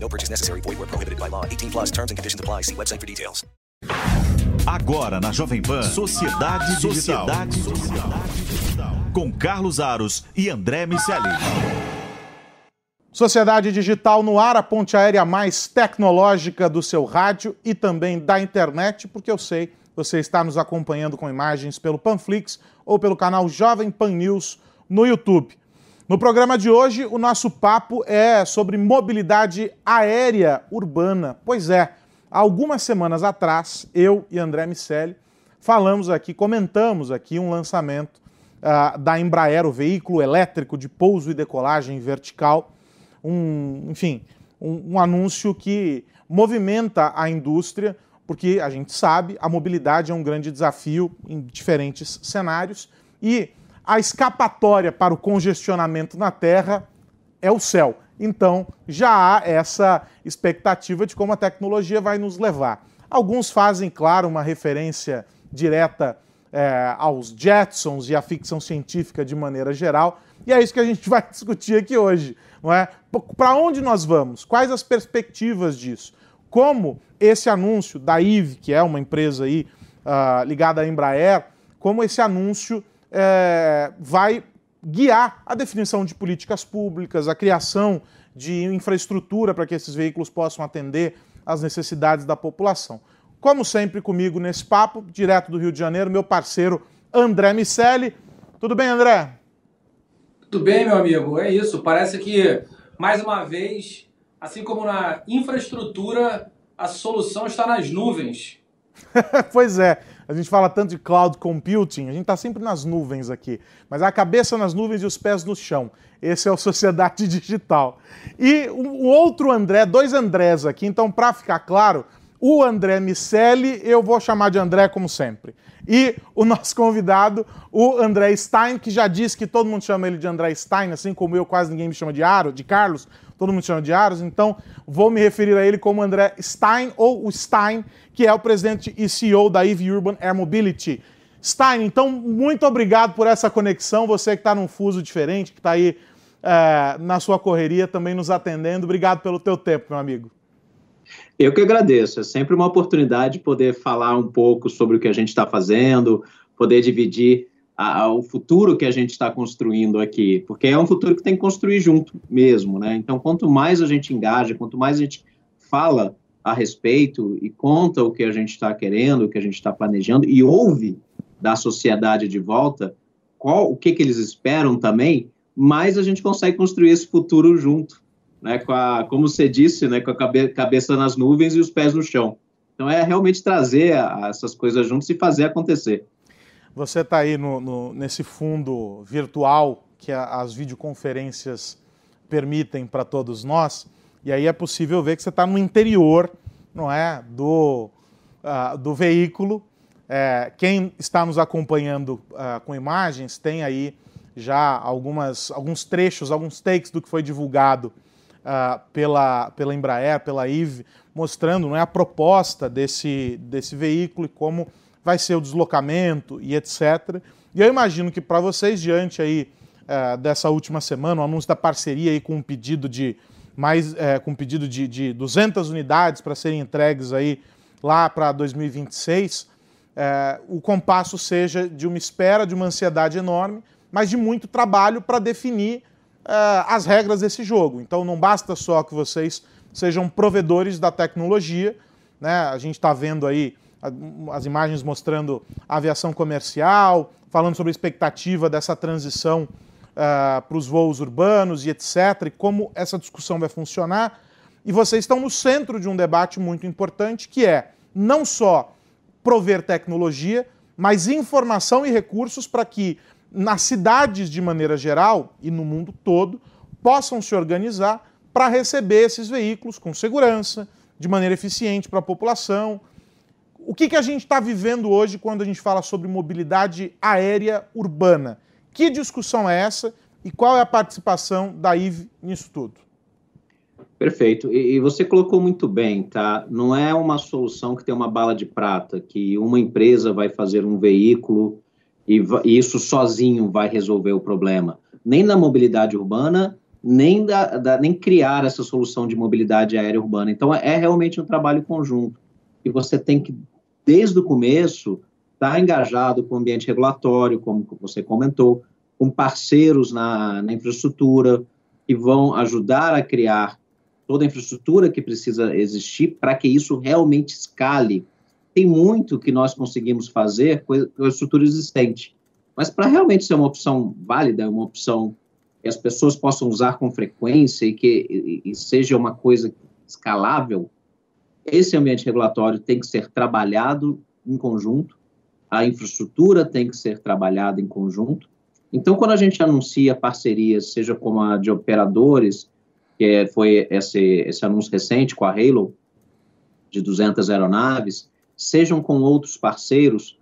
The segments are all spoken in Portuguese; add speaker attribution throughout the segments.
Speaker 1: No purchase necessary. Void where prohibited by law. 18 plus terms and conditions apply. See website for details.
Speaker 2: Agora na Jovem Pan, Sociedade Digital. Sociedade Digital. Com Carlos Aros e André Miceli.
Speaker 3: Sociedade Digital no ar, a ponte aérea mais tecnológica do seu rádio e também da internet, porque eu sei você está nos acompanhando com imagens pelo Panflix ou pelo canal Jovem Pan News no YouTube. No programa de hoje, o nosso papo é sobre mobilidade aérea urbana. Pois é, algumas semanas atrás, eu e André Miceli falamos aqui, comentamos aqui um lançamento uh, da Embraer, o veículo elétrico de pouso e decolagem vertical. Um, enfim, um, um anúncio que movimenta a indústria, porque a gente sabe, a mobilidade é um grande desafio em diferentes cenários e a escapatória para o congestionamento na Terra é o céu. Então, já há essa expectativa de como a tecnologia vai nos levar. Alguns fazem, claro, uma referência direta é, aos Jetsons e à ficção científica de maneira geral, e é isso que a gente vai discutir aqui hoje, não é? Para onde nós vamos? Quais as perspectivas disso? Como esse anúncio da IVE, que é uma empresa aí uh, ligada à Embraer, como esse anúncio é, vai guiar a definição de políticas públicas, a criação de infraestrutura para que esses veículos possam atender às necessidades da população. Como sempre, comigo nesse papo, direto do Rio de Janeiro, meu parceiro André Miceli. Tudo bem, André?
Speaker 4: Tudo bem, meu amigo. É isso. Parece que, mais uma vez, assim como na infraestrutura, a solução está nas nuvens.
Speaker 3: pois é. A gente fala tanto de cloud computing, a gente está sempre nas nuvens aqui, mas a cabeça nas nuvens e os pés no chão. Esse é o Sociedade Digital. E o outro André, dois Andrés aqui, então para ficar claro, o André Miceli, eu vou chamar de André como sempre. E o nosso convidado, o André Stein, que já disse que todo mundo chama ele de André Stein, assim como eu, quase ninguém me chama de Aro, de Carlos, todo mundo chama de Aros, então vou me referir a ele como André Stein, ou o Stein, que é o presidente e CEO da EV Urban Air Mobility. Stein, então, muito obrigado por essa conexão, você que está num fuso diferente, que está aí é, na sua correria também nos atendendo. Obrigado pelo teu tempo, meu amigo.
Speaker 5: Eu que agradeço. É sempre uma oportunidade poder falar um pouco sobre o que a gente está fazendo, poder dividir o futuro que a gente está construindo aqui, porque é um futuro que tem que construir junto mesmo, né? Então, quanto mais a gente engaja, quanto mais a gente fala a respeito e conta o que a gente está querendo, o que a gente está planejando e ouve da sociedade de volta qual o que, que eles esperam também, mais a gente consegue construir esse futuro junto, né? Com a, como você disse, né? Com a cabe, cabeça nas nuvens e os pés no chão. Então é realmente trazer a, essas coisas juntos e fazer acontecer.
Speaker 3: Você está aí no, no, nesse fundo virtual que a, as videoconferências permitem para todos nós, e aí é possível ver que você está no interior, não é, do, uh, do veículo. É, quem está nos acompanhando uh, com imagens tem aí já algumas, alguns trechos, alguns takes do que foi divulgado uh, pela, pela Embraer, pela IVE, mostrando não é, a proposta desse, desse veículo e como vai ser o deslocamento e etc. E eu imagino que para vocês, diante aí é, dessa última semana, o anúncio da parceria aí com um pedido de mais é, com um pedido de, de 200 unidades para serem entregues aí lá para 2026, é, o compasso seja de uma espera, de uma ansiedade enorme, mas de muito trabalho para definir as regras desse jogo. Então não basta só que vocês sejam provedores da tecnologia, né? A gente está vendo aí as imagens mostrando a aviação comercial, falando sobre a expectativa dessa transição uh, para os voos urbanos e etc., e como essa discussão vai funcionar. E vocês estão no centro de um debate muito importante, que é não só prover tecnologia, mas informação e recursos para que nas cidades de maneira geral e no mundo todo possam se organizar para receber esses veículos com segurança, de maneira eficiente para a população, O que, que a gente está vivendo hoje quando a gente fala sobre mobilidade aérea urbana? Que discussão é essa e qual é a participação da IVE nisso tudo?
Speaker 5: Perfeito. E, e, você colocou muito bem, tá? Não é uma solução que tem uma bala de prata, que uma empresa vai fazer um veículo e, e isso sozinho vai resolver o problema. Nem na mobilidade urbana, nem, da, da, nem criar essa solução de mobilidade aérea urbana. Então, é, é realmente um trabalho conjunto. E você tem que, desde o começo, estar tá engajado com o ambiente regulatório, como você comentou, com parceiros na, na infraestrutura, que vão ajudar a criar toda a infraestrutura que precisa existir para que isso realmente escale. Tem muito que nós conseguimos fazer com a estrutura existente, mas para realmente ser uma opção válida, uma opção que as pessoas possam usar com frequência e que e, e seja uma coisa escalável, esse ambiente regulatório tem que ser trabalhado em conjunto, a infraestrutura tem que ser trabalhada em conjunto. Então, quando a gente anuncia parcerias, seja como a de operadores, que é, foi esse, esse anúncio recente com a Halo, de 200 aeronaves, sejam com outros parceiros.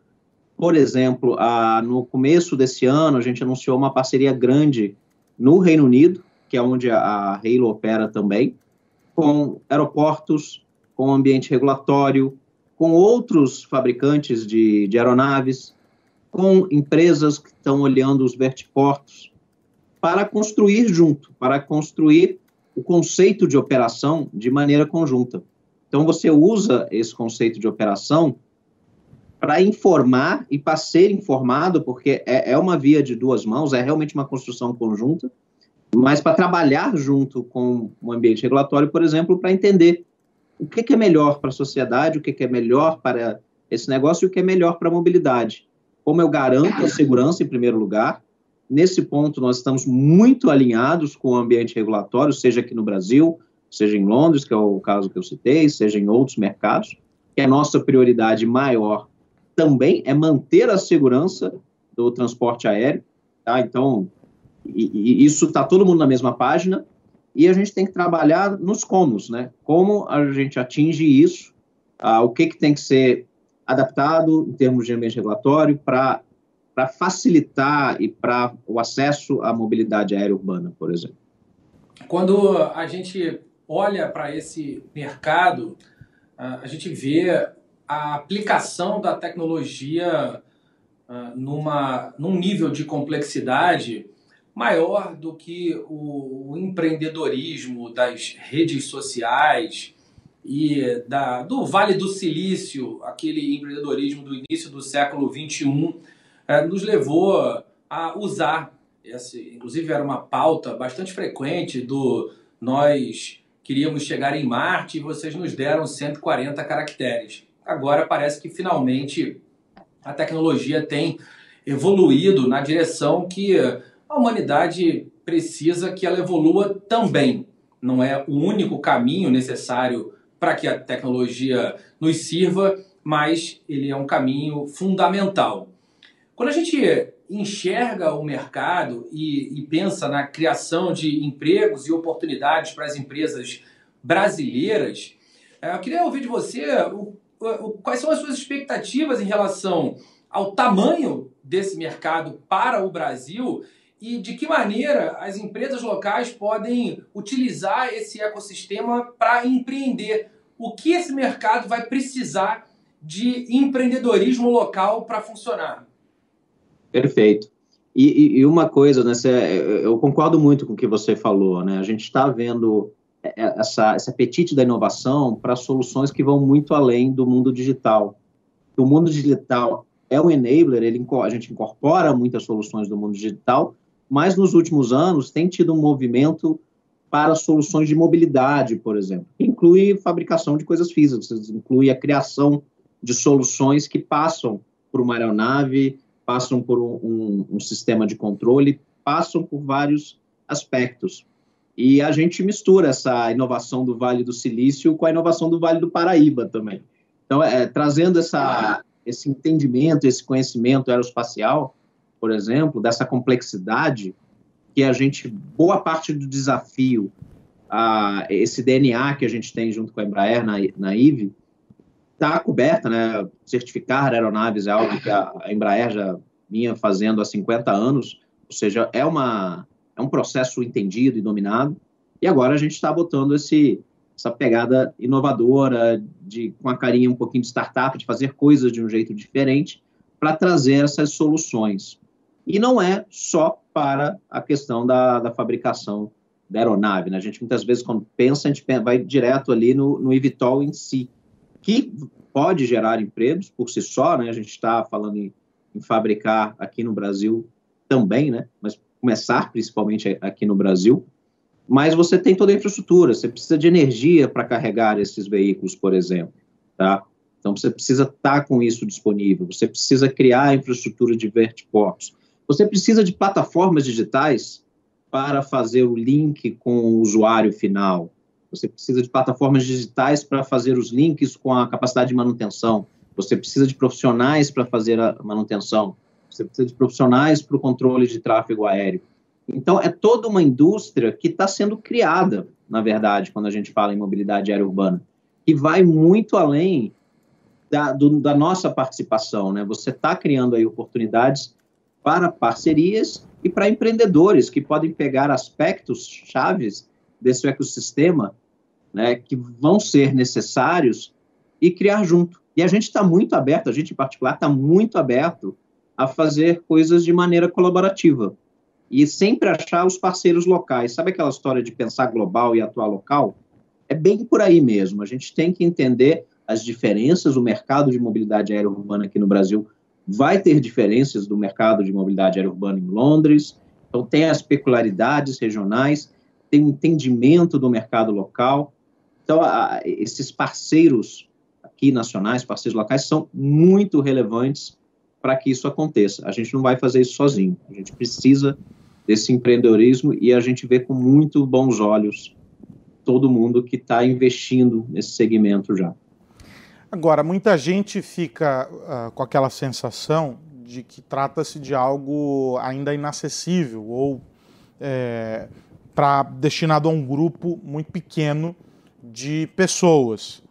Speaker 5: Por exemplo, a, no começo desse ano, a gente anunciou uma parceria grande no Reino Unido, que é onde a, a Halo opera também, com aeroportos, com ambiente regulatório, com outros fabricantes de, de aeronaves, com empresas que estão olhando os vertiportos, para construir junto, para construir o conceito de operação de maneira conjunta. Então, você usa esse conceito de operação para informar e para ser informado, porque é, é, uma via de duas mãos, é realmente uma construção conjunta, mas para trabalhar junto com o ambiente regulatório, por exemplo, para entender o que, que é melhor para a sociedade, o que, que é melhor para esse negócio e o que é melhor para a mobilidade. Como eu garanto a segurança em primeiro lugar, Nesse ponto, nós estamos muito alinhados com o ambiente regulatório, seja aqui no Brasil, seja em Londres, que é o caso que eu citei, seja em outros mercados, que a nossa prioridade maior também é manter a segurança do transporte aéreo, tá? Então, e, e isso está todo mundo na mesma página, e a gente tem que trabalhar nos comos, né? Como a gente atinge isso, ah, o que, que tem que ser adaptado em termos de ambiente regulatório para facilitar e para o acesso à mobilidade aérea urbana, por exemplo?
Speaker 4: Quando a gente olha para esse mercado, a gente vê a aplicação da tecnologia numa, num nível de complexidade maior do que o, empreendedorismo das redes sociais e da, do Vale do Silício, aquele empreendedorismo do início do século XXI, é, nos levou a usar, esse, inclusive era uma pauta bastante frequente do nós queríamos chegar em Marte e vocês nos deram 140 caracteres. Agora parece que finalmente a tecnologia tem evoluído na direção que a humanidade precisa que ela evolua também. Não é o único caminho necessário para que a tecnologia nos sirva, mas ele é um caminho fundamental. Quando a gente enxerga o mercado e, e, pensa na criação de empregos e oportunidades para as empresas brasileiras, é, eu queria ouvir de você o, o, quais são as suas expectativas em relação ao tamanho desse mercado para o Brasil e de que maneira as empresas locais podem utilizar esse ecossistema para empreender. O que esse mercado vai precisar de empreendedorismo local para funcionar?
Speaker 5: Perfeito. E, e, uma coisa, né, eu concordo muito com o que você falou, né? A gente está vendo essa, esse apetite da inovação para soluções que vão muito além do mundo digital. O mundo digital é um enabler, ele, a gente incorpora muitas soluções do mundo digital, mas nos últimos anos tem tido um movimento para soluções de mobilidade, por exemplo, que inclui fabricação de coisas físicas, inclui a criação de soluções que passam por uma aeronave, passam por um, um, um sistema de controle, passam por vários aspectos. E a gente mistura essa inovação do Vale do Silício com a inovação do Vale do Paraíba também. Então, é, trazendo essa, esse entendimento, esse conhecimento aeroespacial, por exemplo, dessa complexidade, que a gente, boa parte do desafio, a, esse DNA que a gente tem junto com a Embraer na, na IVE, está coberta, né? Certificar aeronaves é algo que a, Embraer já vinha fazendo há 50 anos, ou seja, é, uma, é um processo entendido e dominado, e agora a gente está botando esse, essa pegada inovadora, de, com a carinha um pouquinho de startup, de fazer coisas de um jeito diferente, para trazer essas soluções. E não é só para a questão da, da fabricação da aeronave. Né? A gente muitas vezes, quando pensa, a gente vai direto ali no, no eVTOL em si, que pode gerar empregos por si só, né? A gente está falando em, em, fabricar aqui no Brasil também, né? Mas começar principalmente aqui no Brasil. Mas você tem toda a infraestrutura, você precisa de energia para carregar esses veículos, por exemplo, tá? Então você precisa estar tá com isso disponível, você precisa criar a infraestrutura de vertiportos, você precisa de plataformas digitais para fazer o link com o usuário final, você precisa de plataformas digitais para fazer os links com a capacidade de manutenção, você precisa de profissionais para fazer a manutenção, você precisa de profissionais para o controle de tráfego aéreo. Então, é toda uma indústria que está sendo criada, na verdade, quando a gente fala em mobilidade aérea urbana, que vai muito além da, do, da nossa participação. Né? Você está criando aí oportunidades para parcerias e para empreendedores que podem pegar aspectos chaves desse ecossistema né, que vão ser necessários e criar junto. E a gente está muito aberto, a gente em particular está muito aberto a fazer coisas de maneira colaborativa e sempre achar os parceiros locais. Sabe aquela história de pensar global e atuar local? É bem por aí mesmo. A gente tem que entender as diferenças. O mercado de mobilidade aérea urbana aqui no Brasil vai ter diferenças do mercado de mobilidade aérea urbana em Londres. Então, tem as peculiaridades regionais tem um entendimento do mercado local. Então, a, esses parceiros aqui nacionais, parceiros locais, são muito relevantes para que isso aconteça. A gente não vai fazer isso sozinho. A gente precisa desse empreendedorismo e a gente vê com muito bons olhos todo mundo que está investindo nesse segmento já.
Speaker 3: Agora, muita gente fica uh, com aquela sensação de que trata-se de algo ainda inacessível ou é, destinado a um grupo muito pequeno de pessoas.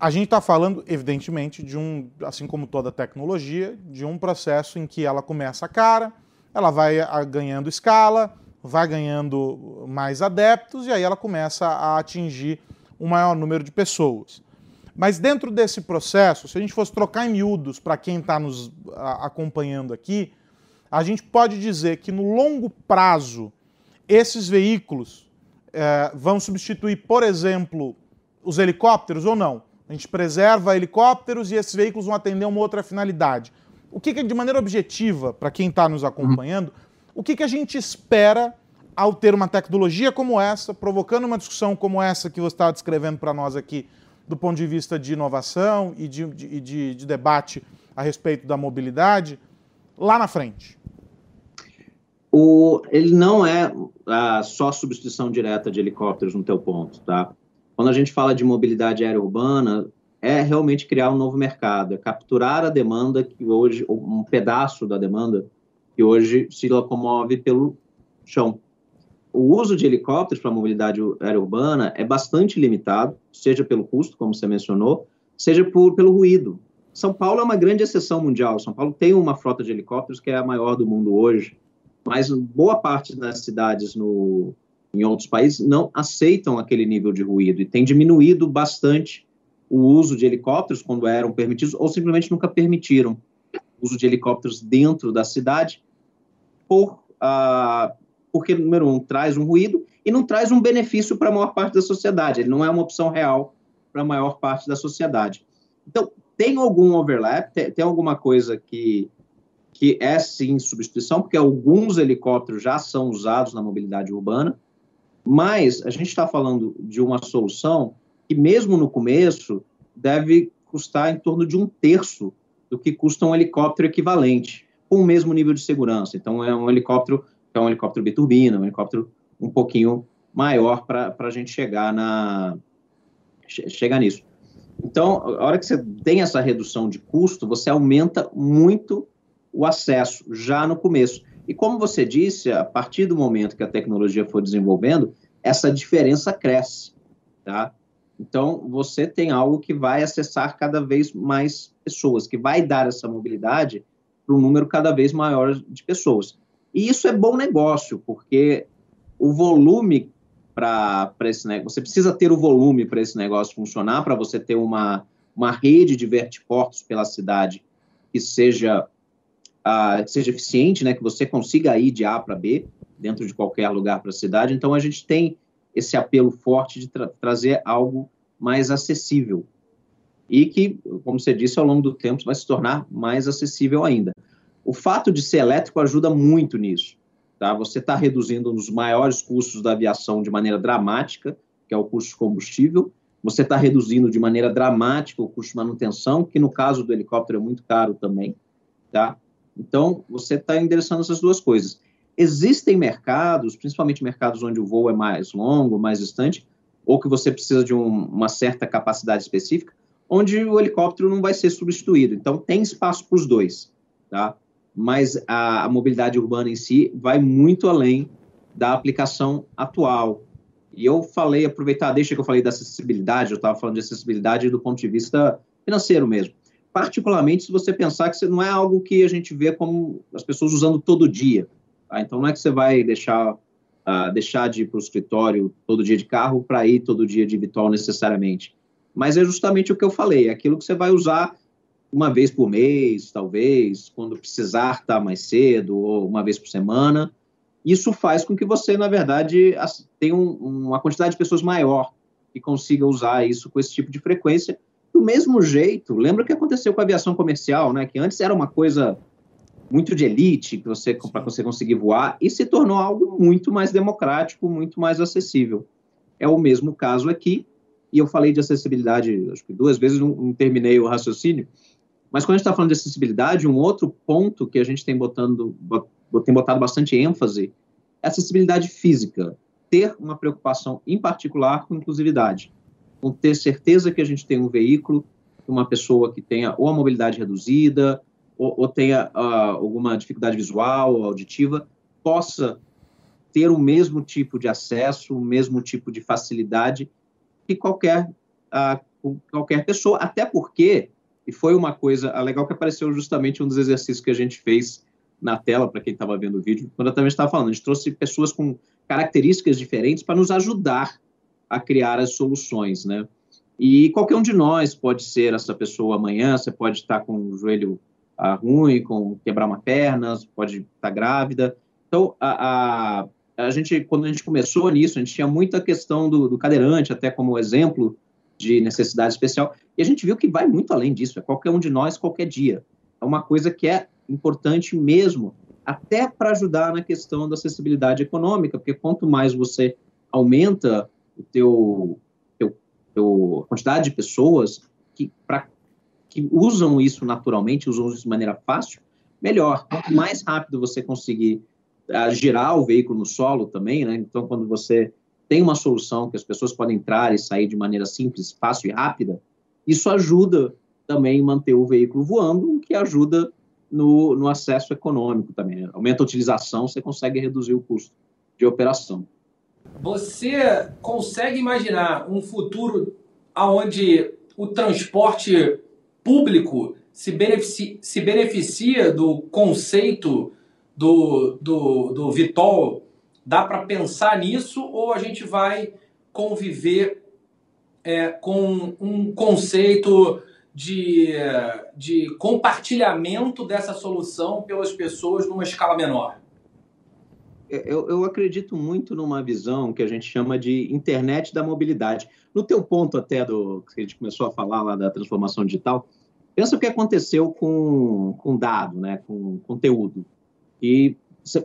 Speaker 3: A gente está falando, evidentemente, de um, assim como toda tecnologia, de um processo em que ela começa cara, ela vai ganhando escala, vai ganhando mais adeptos e aí ela começa a atingir um maior número de pessoas. Mas dentro desse processo, se a gente fosse trocar em miúdos para quem está nos acompanhando aqui, a gente pode dizer que no longo prazo esses veículos é, vão substituir, por exemplo, os helicópteros ou não? A gente preserva helicópteros e esses veículos vão atender uma outra finalidade. O que, que de maneira objetiva, para quem está nos acompanhando, o que, que a gente espera ao ter uma tecnologia como essa, provocando uma discussão como essa que você está descrevendo para nós aqui, do ponto de vista de inovação e de, de, de, de debate a respeito da mobilidade, lá na frente?
Speaker 5: O, ele não é a, só substituição direta de helicópteros no teu ponto, tá? Quando a gente fala de mobilidade aérea urbana, é realmente criar um novo mercado, é capturar a demanda que hoje, um pedaço da demanda que hoje se locomove pelo chão. O uso de helicópteros para mobilidade aérea urbana é bastante limitado, seja pelo custo, como você mencionou, seja por, pelo ruído. São Paulo é uma grande exceção mundial. São Paulo tem uma frota de helicópteros que é a maior do mundo hoje mas boa parte das cidades no, em outros países não aceitam aquele nível de ruído e tem diminuído bastante o uso de helicópteros quando eram permitidos ou simplesmente nunca permitiram o uso de helicópteros dentro da cidade por, uh, porque, número um, traz um ruído e não traz um benefício para a maior parte da sociedade. Ele não é uma opção real para a maior parte da sociedade. Então, tem algum overlap, tem, tem alguma coisa que que é sim substituição, porque alguns helicópteros já são usados na mobilidade urbana, mas a gente está falando de uma solução que, mesmo no começo, deve custar em torno de um terço do que custa um helicóptero equivalente, com o mesmo nível de segurança. Então, é um helicóptero é um helicóptero biturbina, um helicóptero um pouquinho maior para a gente chegar na chegar nisso. Então, a hora que você tem essa redução de custo, você aumenta muito o acesso já no começo. E como você disse, a partir do momento que a tecnologia for desenvolvendo, essa diferença cresce, tá? Então, você tem algo que vai acessar cada vez mais pessoas, que vai dar essa mobilidade para um número cada vez maior de pessoas. E isso é bom negócio, porque o volume para esse negócio, você precisa ter o volume para esse negócio funcionar, para você ter uma, uma rede de vertiportos pela cidade que seja, uh, seja eficiente, né, que você consiga ir de A para B, dentro de qualquer lugar para a cidade. Então, a gente tem esse apelo forte de tra trazer algo mais acessível. E que, como você disse, ao longo do tempo vai se tornar mais acessível ainda. O fato de ser elétrico ajuda muito nisso. Tá? Você está reduzindo um dos maiores custos da aviação de maneira dramática, que é o custo de combustível. Você está reduzindo de maneira dramática o custo de manutenção, que no caso do helicóptero é muito caro também. Tá? Então, você está endereçando essas duas coisas. Existem mercados, principalmente mercados onde o voo é mais longo, mais distante, ou que você precisa de um, uma certa capacidade específica, onde o helicóptero não vai ser substituído. Então, tem espaço para os dois, tá? Mas a, a, mobilidade urbana em si vai muito além da aplicação atual. E eu falei, aproveitar, deixa que eu falei da acessibilidade, eu estava falando de acessibilidade do ponto de vista financeiro mesmo. Particularmente se você pensar que não é algo que a gente vê como as pessoas usando todo dia. Tá? Então, não é que você vai deixar, uh, deixar de ir para o escritório todo dia de carro para ir todo dia de Vitol necessariamente. Mas é justamente o que eu falei, é aquilo que você vai usar uma vez por mês, talvez, quando precisar estar tá mais cedo, ou uma vez por semana. Isso faz com que você, na verdade, tenha um, uma quantidade de pessoas maior que consiga usar isso com esse tipo de frequência. Do mesmo jeito, lembra o que aconteceu com a aviação comercial, né? Que antes era uma coisa muito de elite que você para você conseguir voar e se tornou algo muito mais democrático, muito mais acessível. É o mesmo caso aqui. E eu falei de acessibilidade, acho que duas vezes, não, não terminei o raciocínio. Mas quando a gente está falando de acessibilidade, um outro ponto que a gente tem botando, tem botado bastante ênfase é a acessibilidade física. Ter uma preocupação em particular com inclusividade. Com ter certeza que a gente tem um veículo, uma pessoa que tenha ou a mobilidade reduzida, ou, ou tenha uh, alguma dificuldade visual ou auditiva, possa ter o mesmo tipo de acesso, o mesmo tipo de facilidade que qualquer, uh, qualquer pessoa, até porque, e foi uma coisa legal que apareceu justamente um dos exercícios que a gente fez na tela, para quem estava vendo o vídeo, quando eu também estava falando, a gente trouxe pessoas com características diferentes para nos ajudar a criar as soluções, né? E qualquer um de nós pode ser essa pessoa amanhã, você pode estar com o joelho uh, ruim, com quebrar uma perna, pode estar tá grávida. Então, a, a, a, gente, quando a gente começou nisso, a gente tinha muita questão do, do cadeirante, até como exemplo de necessidade especial, e a gente viu que vai muito além disso, é qualquer um de nós, qualquer dia. É uma coisa que é importante mesmo, até para ajudar na questão da acessibilidade econômica, porque quanto mais você aumenta o teu, teu, teu quantidade de pessoas que para que usam isso naturalmente, usam isso de maneira fácil, melhor. Quanto mais rápido você conseguir uh, girar o veículo no solo também, né? Então, quando você tem uma solução que as pessoas podem entrar e sair de maneira simples, fácil e rápida, isso ajuda também manter o veículo voando, o que ajuda no, no acesso econômico também. Aumenta a utilização, você consegue reduzir o custo de operação.
Speaker 4: Você consegue imaginar um futuro onde o transporte público se beneficia, se beneficia do conceito do, do, do Vitol? Dá para pensar nisso ou a gente vai conviver é, com um conceito de, de compartilhamento dessa solução pelas pessoas numa escala menor?
Speaker 5: Eu, eu, acredito muito numa visão que a gente chama de internet da mobilidade. No teu ponto até do que a gente começou a falar lá da transformação digital, pensa o que aconteceu com, com dado, né, com conteúdo. E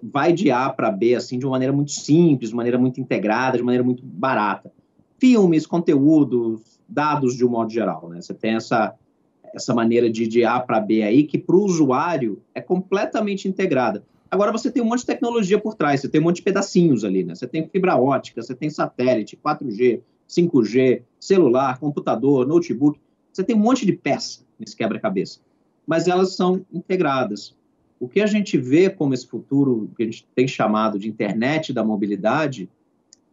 Speaker 5: vai de A para B assim de uma maneira muito simples, de maneira muito integrada, de maneira muito barata. Filmes, conteúdos, dados de um modo geral, né? Você tem essa essa maneira de, de A para B aí que para o usuário é completamente integrada. Agora você tem um monte de tecnologia por trás, você tem um monte de pedacinhos ali, né? Você tem fibra ótica, você tem satélite, 4G, 5G, celular, computador, notebook. Você tem um monte de peça nesse quebra-cabeça. Mas elas são integradas. O que a gente vê como esse futuro que a gente tem chamado de internet da mobilidade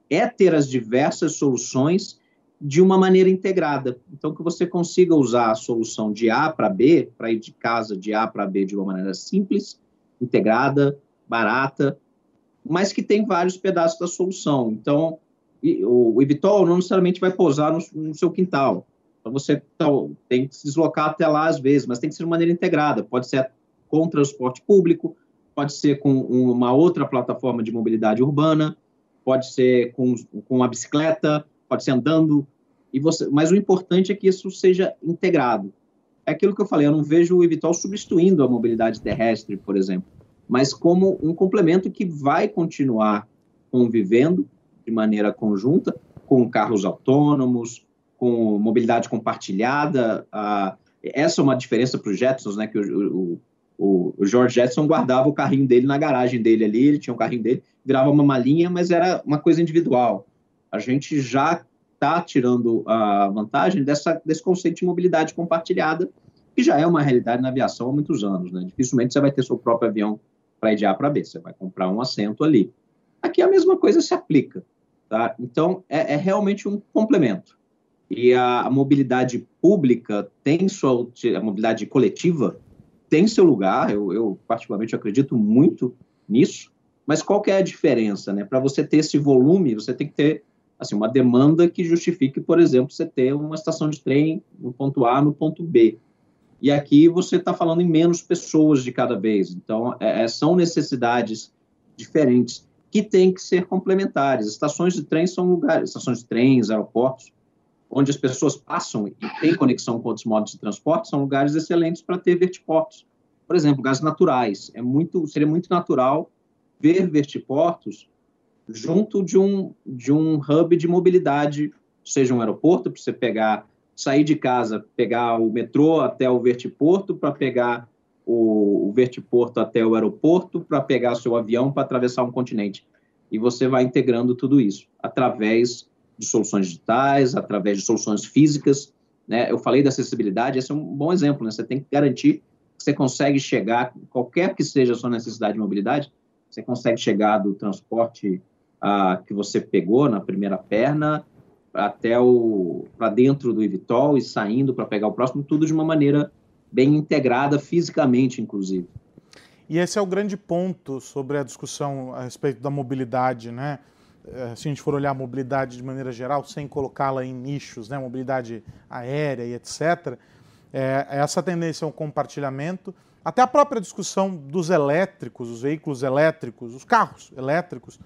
Speaker 5: é ter as diversas soluções de uma maneira integrada. Então, que você consiga usar a solução de A para B, para ir de casa de A para B de uma maneira simples, integrada, barata, mas que tem vários pedaços da solução. Então, o, Evitol não necessariamente vai pousar no, no seu quintal. Então, você então, tem que se deslocar até lá às vezes, mas tem que ser de maneira integrada. Pode ser com transporte público, pode ser com uma outra plataforma de mobilidade urbana, pode ser com, com uma bicicleta, pode ser andando. E você, mas o importante é que isso seja integrado. É aquilo que eu falei, eu não vejo o Evitol substituindo a mobilidade terrestre, por exemplo, mas como um complemento que vai continuar convivendo de maneira conjunta com carros autônomos, com mobilidade compartilhada. Ah, essa é uma diferença para os Jetsons, né? Que o, o, o, George Jetson guardava o carrinho dele na garagem dele ali, ele tinha um carrinho dele, virava uma malinha, mas era uma coisa individual. A gente já está tirando a vantagem dessa, desse conceito de mobilidade compartilhada, que já é uma realidade na aviação há muitos anos. Né? Dificilmente você vai ter seu próprio avião para ir de A para B, você vai comprar um assento ali. Aqui a mesma coisa se aplica. Tá? Então, é, é realmente um complemento. E a, a, mobilidade pública tem sua, a mobilidade coletiva tem seu lugar, eu, eu particularmente acredito muito nisso, mas qual que é a diferença, né? Para você ter esse volume, você tem que ter assim, uma demanda que justifique, por exemplo, você ter uma estação de trem no ponto A, no ponto B. E aqui você está falando em menos pessoas de cada vez. Então, é, é são necessidades diferentes que têm que ser complementares. Estações de trem são lugares, estações de trens, aeroportos, onde as pessoas passam e têm conexão com outros modos de transporte, são lugares excelentes para ter vertiportos. Por exemplo, gases naturais. É muito, seria muito natural ver vertiportos junto de um, de um hub de mobilidade, seja um aeroporto, para você pegar, sair de casa, pegar o metrô até o vertiporto, para pegar o, o vertiporto até o aeroporto para pegar seu avião para atravessar um continente. E você vai integrando tudo isso através de soluções digitais, através de soluções físicas. Né? Eu falei da acessibilidade, esse é um bom exemplo. Né? Você tem que garantir que você consegue chegar, qualquer que seja a sua necessidade de mobilidade, você consegue chegar do transporte ah, que você pegou na primeira perna até o para dentro do Evitol e saindo para pegar o próximo, tudo de uma maneira bem integrada fisicamente, inclusive.
Speaker 3: E esse é o grande ponto sobre a discussão a respeito da mobilidade, né? Eh, se a gente for olhar a mobilidade de maneira geral, sem colocá-la em nichos, né? mobilidade aérea e etc., é, essa tendência ao compartilhamento, até a própria discussão dos elétricos, os veículos elétricos, os carros elétricos,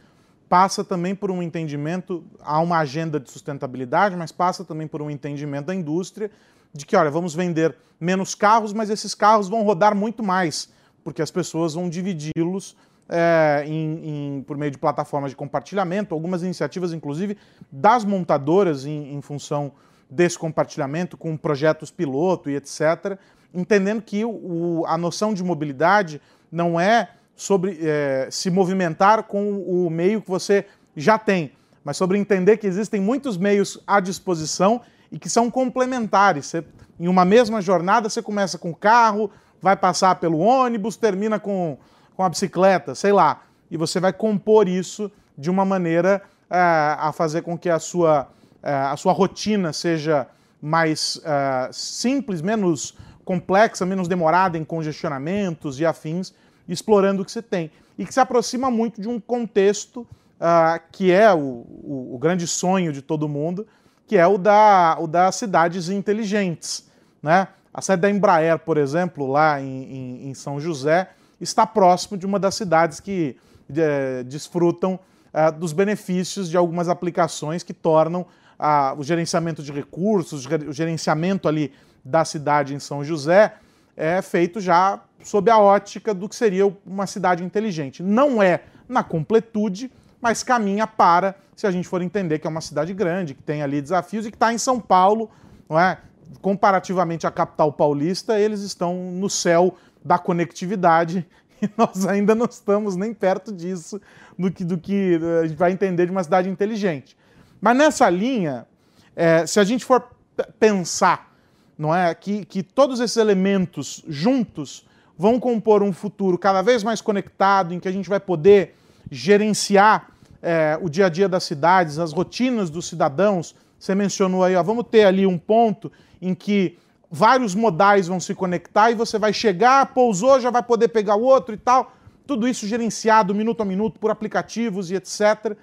Speaker 3: passa também por um entendimento, há uma agenda de sustentabilidade, mas passa também por um entendimento da indústria de que, olha, vamos vender menos carros, mas esses carros vão rodar muito mais, porque as pessoas vão dividi-los é, em, em, por meio de plataformas de compartilhamento, algumas iniciativas, inclusive, das montadoras em, em função desse compartilhamento, com projetos piloto e etc., entendendo que o, a noção de mobilidade não é sobre é, se movimentar com o meio que você já tem, mas sobre entender que existem muitos meios à disposição e que são complementares. Você, em uma mesma jornada, você começa com o carro, vai passar pelo ônibus, termina com, com a bicicleta, sei lá. E você vai compor isso de uma maneira é, a fazer com que a sua, é, a sua rotina seja mais é, simples, menos complexa, menos demorada em congestionamentos e afins, explorando o que você tem. E que se aproxima muito de um contexto uh, que é o, o, o grande sonho de todo mundo, que é o, da, o das cidades inteligentes. Né? A sede da Embraer, por exemplo, lá em, em, em São José, está próximo de uma das cidades que é, desfrutam é, dos benefícios de algumas aplicações que tornam o gerenciamento de recursos, o gerenciamento ali da cidade em São José é feito já sob a ótica do que seria uma cidade inteligente. Não é na completude, mas caminha para, se a gente for entender que é uma cidade grande, que tem ali desafios e que está em São Paulo, não é? comparativamente à capital paulista, eles estão no céu da conectividade e nós ainda não estamos nem perto disso, do que, do que eh, a gente vai entender de uma cidade inteligente. Mas nessa linha, é, se a gente for pensar não é, que, que todos esses elementos juntos vão compor um futuro cada vez mais conectado, em que a gente vai poder gerenciar é, o dia a dia das cidades, as rotinas dos cidadãos Você mencionou aí, ó, vamos ter ali um ponto em que vários modais vão se conectar e você vai chegar, pousou, já vai poder pegar o outro e tal. Tudo isso gerenciado minuto a minuto por aplicativos e etc.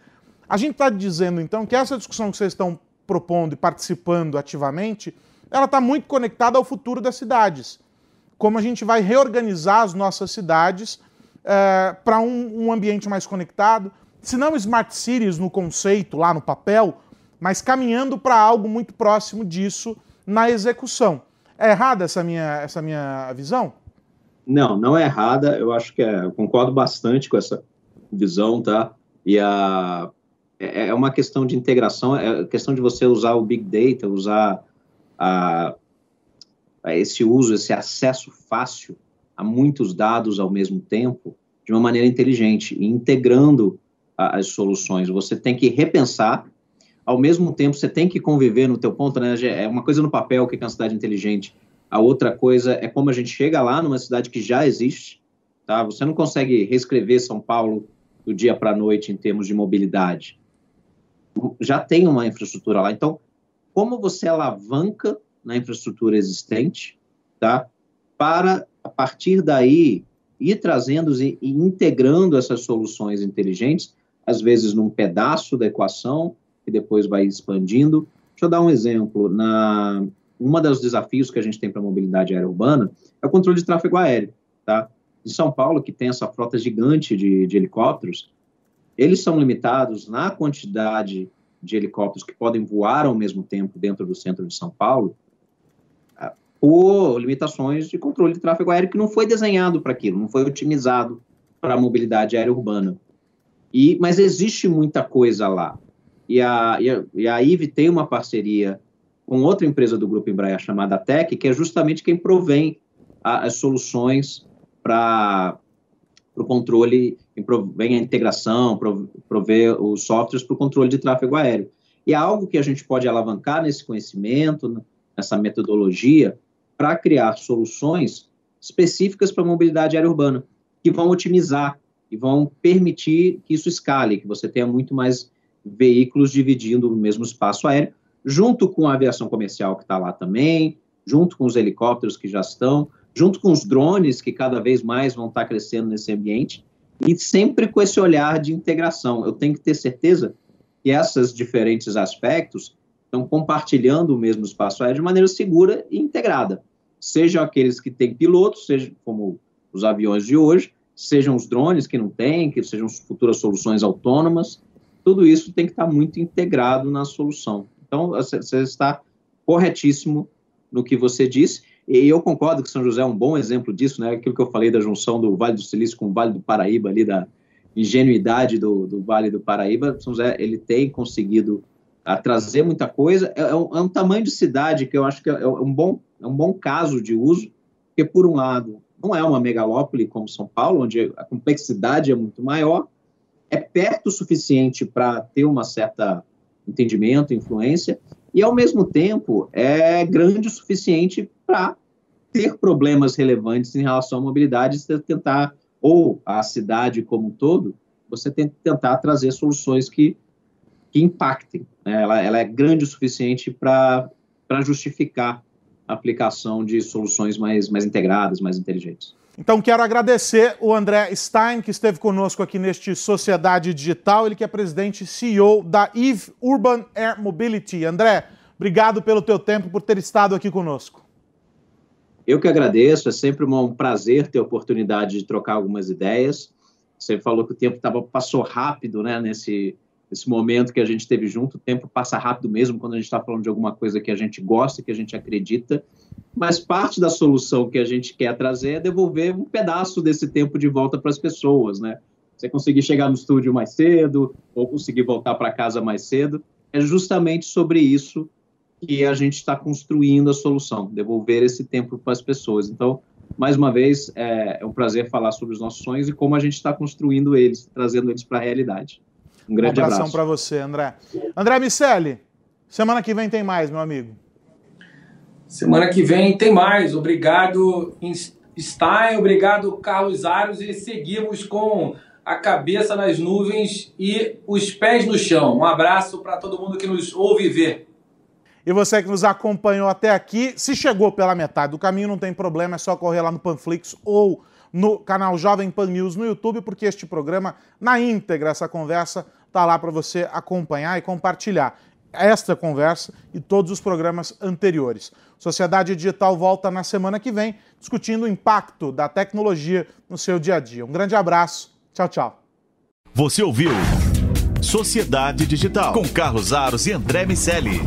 Speaker 3: A gente está dizendo então que essa discussão que vocês estão propondo e participando ativamente, ela está muito conectada ao futuro das cidades. Como a gente vai reorganizar as nossas cidades é, para um, um ambiente mais conectado, se não smart cities no conceito, lá no papel, mas caminhando para algo muito próximo disso na execução. É errada essa minha, essa minha visão?
Speaker 5: Não, não é errada. Eu acho que é, eu concordo bastante com essa visão, tá? E a, é, é uma questão de integração, é questão de você usar o Big Data, usar a, a esse uso, esse acesso fácil a muitos dados ao mesmo tempo, de uma maneira inteligente, integrando a, as soluções. Você tem que repensar ao mesmo tempo você tem que conviver no teu ponto, né? É uma coisa no papel que é uma cidade inteligente, a outra coisa é como a gente chega lá numa cidade que já existe, tá? Você não consegue reescrever São Paulo do dia para a noite em termos de mobilidade. Já tem uma infraestrutura lá. Então, como você alavanca na infraestrutura existente, tá? Para a partir daí ir trazendo e integrando essas soluções inteligentes, às vezes num pedaço da equação, que depois vai expandindo. Deixa eu dar um exemplo. Na, uma dos desafios que a gente tem para a mobilidade aérea urbana é o controle de tráfego aéreo. Tá? Em São Paulo, que tem essa frota gigante de, de helicópteros, eles são limitados na quantidade de helicópteros que podem voar ao mesmo tempo dentro do centro de São Paulo ah, por limitações de controle de tráfego aéreo que não foi desenhado para aquilo, não foi otimizado para a mobilidade aérea urbana. E, mas existe muita coisa lá e a, e a, e a IVE tem uma parceria com outra empresa do Grupo Embraer chamada Tech, que é justamente quem provém a, as soluções para o controle, provém a integração, prover os softwares para o controle de tráfego aéreo. E é algo que a gente pode alavancar nesse conhecimento, nessa metodologia, para criar soluções específicas para a mobilidade aérea urbana, que vão otimizar e vão permitir que isso escale, que você tenha muito mais veículos dividindo o mesmo espaço aéreo, junto com a aviação comercial que está lá também, junto com os helicópteros que já estão, junto com os drones que cada vez mais vão estar tá crescendo nesse ambiente, e sempre com esse olhar de integração. Eu tenho que ter certeza que esses diferentes aspectos estão compartilhando o mesmo espaço aéreo de maneira segura e integrada. Sejam aqueles que têm pilotos, seja como os aviões de hoje, sejam os drones que não têm, que sejam futuras soluções autônomas, tudo isso tem que estar muito integrado na solução. Então, você está corretíssimo no que você disse, e eu concordo que São José é um bom exemplo disso, né? Aquilo que eu falei da junção do Vale do Silício com o Vale do Paraíba, ali da ingenuidade do, do Vale do Paraíba, São José ele tem conseguido a, ah, trazer muita coisa. É, é, um, é, um, tamanho de cidade que eu acho que é, é, um bom, é um bom caso de uso, porque, por um lado, não é uma megalópole como São Paulo, onde a complexidade é muito maior, é perto o suficiente para ter uma certa entendimento, influência, e ao mesmo tempo é grande o suficiente para ter problemas relevantes em relação à mobilidade, você tentar, ou a cidade como um todo, você tem que tentar trazer soluções que, que impactem. Né? Ela, ela é grande o suficiente para justificar a aplicação de soluções mais, mais integradas, mais inteligentes.
Speaker 3: Então quero agradecer o André Stein, que esteve conosco aqui neste Sociedade Digital, ele que é presidente e CEO da EVE Urban Air Mobility. André, obrigado pelo teu tempo, por ter estado aqui conosco.
Speaker 5: Eu que agradeço, é sempre um prazer ter a oportunidade de trocar algumas ideias. Você falou que o tempo tava, passou rápido né, nesse, nesse momento que a gente teve junto. O tempo passa rápido mesmo quando a gente está falando de alguma coisa que a gente gosta, que a gente acredita mas parte da solução que a gente quer trazer é devolver um pedaço desse tempo de volta para as pessoas, né? Você conseguir chegar no estúdio mais cedo ou conseguir voltar para casa mais cedo, é justamente sobre isso que a gente está construindo a solução, devolver esse tempo para as pessoas. Então, mais uma vez, é, é, um prazer falar sobre os nossos sonhos e como a gente está construindo eles, trazendo eles para a realidade. Um grande um abraço.
Speaker 3: para você, André. André Miceli, semana que vem tem mais, meu amigo.
Speaker 4: Semana que vem tem mais. Obrigado, Stein. Obrigado, Carlos Aros. E seguimos com a cabeça nas nuvens e os pés no chão. Um abraço para todo mundo que nos ouve e vê.
Speaker 3: E você que nos acompanhou até aqui, se chegou pela metade do caminho, não tem problema, é só correr lá no Panflix ou no canal Jovem Pan News no YouTube, porque este programa, na íntegra, essa conversa, está lá para você acompanhar e compartilhar esta conversa e todos os programas anteriores. Sociedade Digital volta na semana que vem, discutindo o impacto da tecnologia no seu dia a dia. Um grande abraço, tchau, tchau.
Speaker 2: Você ouviu Sociedade Digital com Carlos Aros e André Miceli.